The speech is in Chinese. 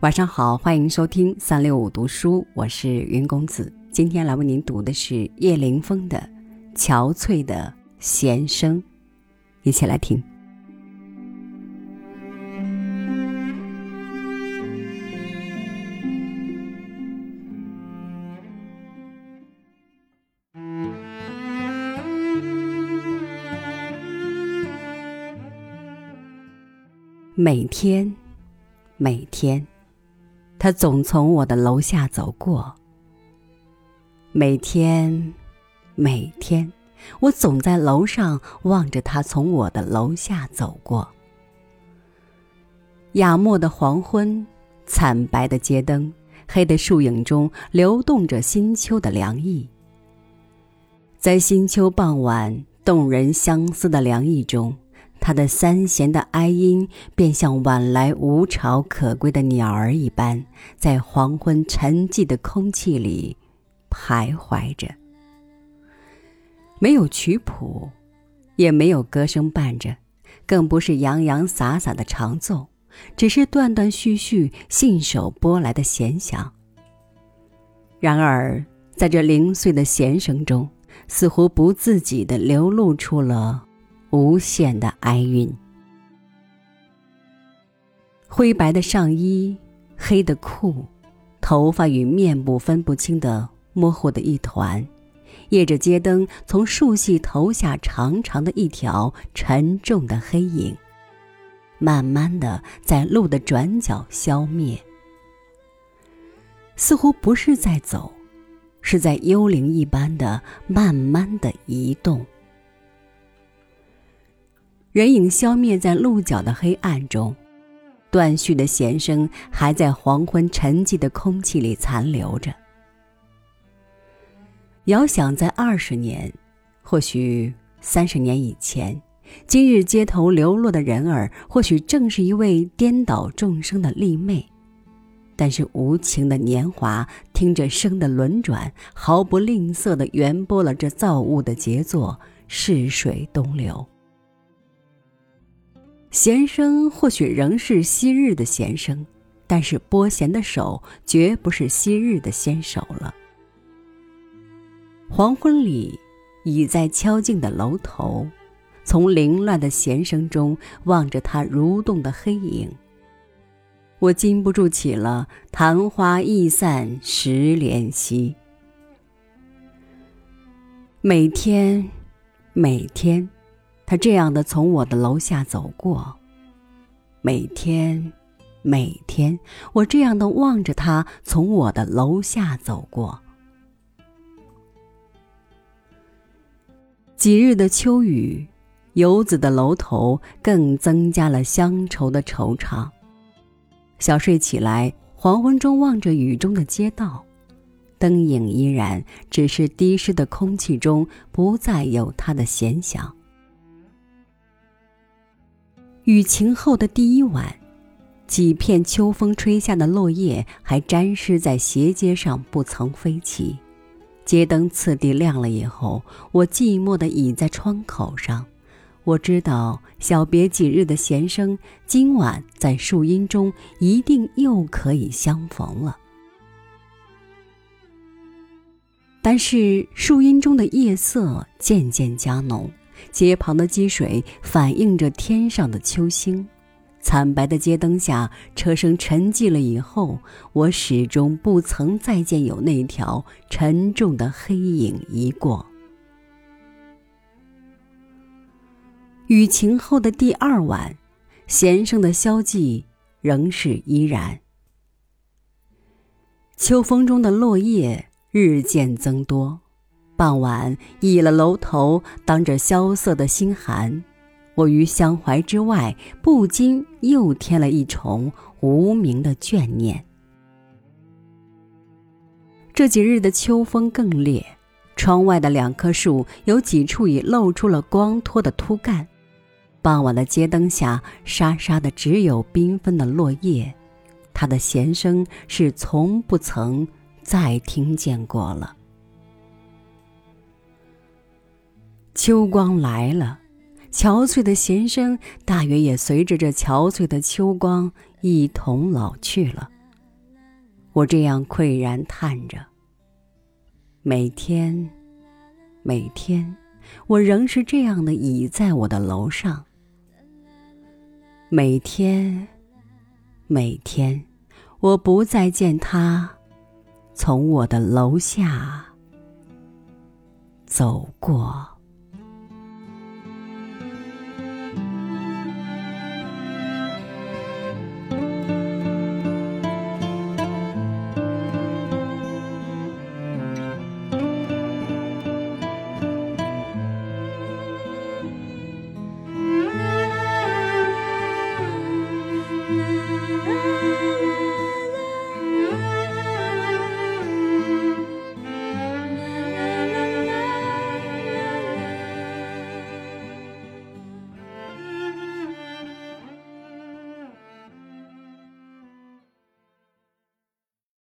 晚上好，欢迎收听三六五读书，我是云公子。今天来为您读的是叶凌风的《憔悴的弦声》，一起来听。每天，每天。他总从我的楼下走过。每天，每天，我总在楼上望着他从我的楼下走过。雅漠的黄昏，惨白的街灯，黑的树影中流动着新秋的凉意。在新秋傍晚动人相思的凉意中。他的三弦的哀音，便像晚来无巢可归的鸟儿一般，在黄昏沉寂的空气里徘徊着。没有曲谱，也没有歌声伴着，更不是洋洋洒洒的长奏，只是断断续续、信手拨来的弦响。然而，在这零碎的弦声中，似乎不自己的流露出了。无限的哀韵。灰白的上衣，黑的裤，头发与面部分不清的模糊的一团，夜着街灯从树隙投下长长的一条沉重的黑影，慢慢的在路的转角消灭，似乎不是在走，是在幽灵一般的慢慢的移动。人影消灭在鹿角的黑暗中，断续的弦声还在黄昏沉寂的空气里残留着。遥想在二十年，或许三十年以前，今日街头流落的人儿，或许正是一位颠倒众生的丽妹。但是无情的年华，听着生的轮转，毫不吝啬地圆播了这造物的杰作，逝水东流。弦声或许仍是昔日的弦声，但是拨弦的手绝不是昔日的纤手了。黄昏里，倚在敲静的楼头，从凌乱的弦声中望着他蠕动的黑影，我禁不住起了“昙花易散时怜惜”。每天，每天。他这样的从我的楼下走过，每天，每天，我这样的望着他从我的楼下走过。几日的秋雨，游子的楼头更增加了乡愁的惆怅。小睡起来，黄昏中望着雨中的街道，灯影依然，只是滴湿的空气中不再有他的闲想。雨晴后的第一晚，几片秋风吹下的落叶还沾湿在斜街上，不曾飞起。街灯次第亮了以后，我寂寞地倚在窗口上。我知道，小别几日的弦声，今晚在树荫中一定又可以相逢了。但是树荫中的夜色渐渐加浓。街旁的积水反映着天上的秋星，惨白的街灯下，车声沉寂了以后，我始终不曾再见有那条沉重的黑影移过。雨晴后的第二晚，弦声的消寂仍是依然。秋风中的落叶日渐增多。傍晚，倚了楼头，当着萧瑟的心寒，我于相怀之外，不禁又添了一重无名的眷念。这几日的秋风更烈，窗外的两棵树有几处已露出了光脱的秃干。傍晚的街灯下，沙沙的只有缤纷的落叶，它的弦声是从不曾再听见过了。秋光来了，憔悴的弦声大约也随着这憔悴的秋光一同老去了。我这样喟然叹着。每天，每天，我仍是这样的倚在我的楼上。每天，每天，我不再见他从我的楼下走过。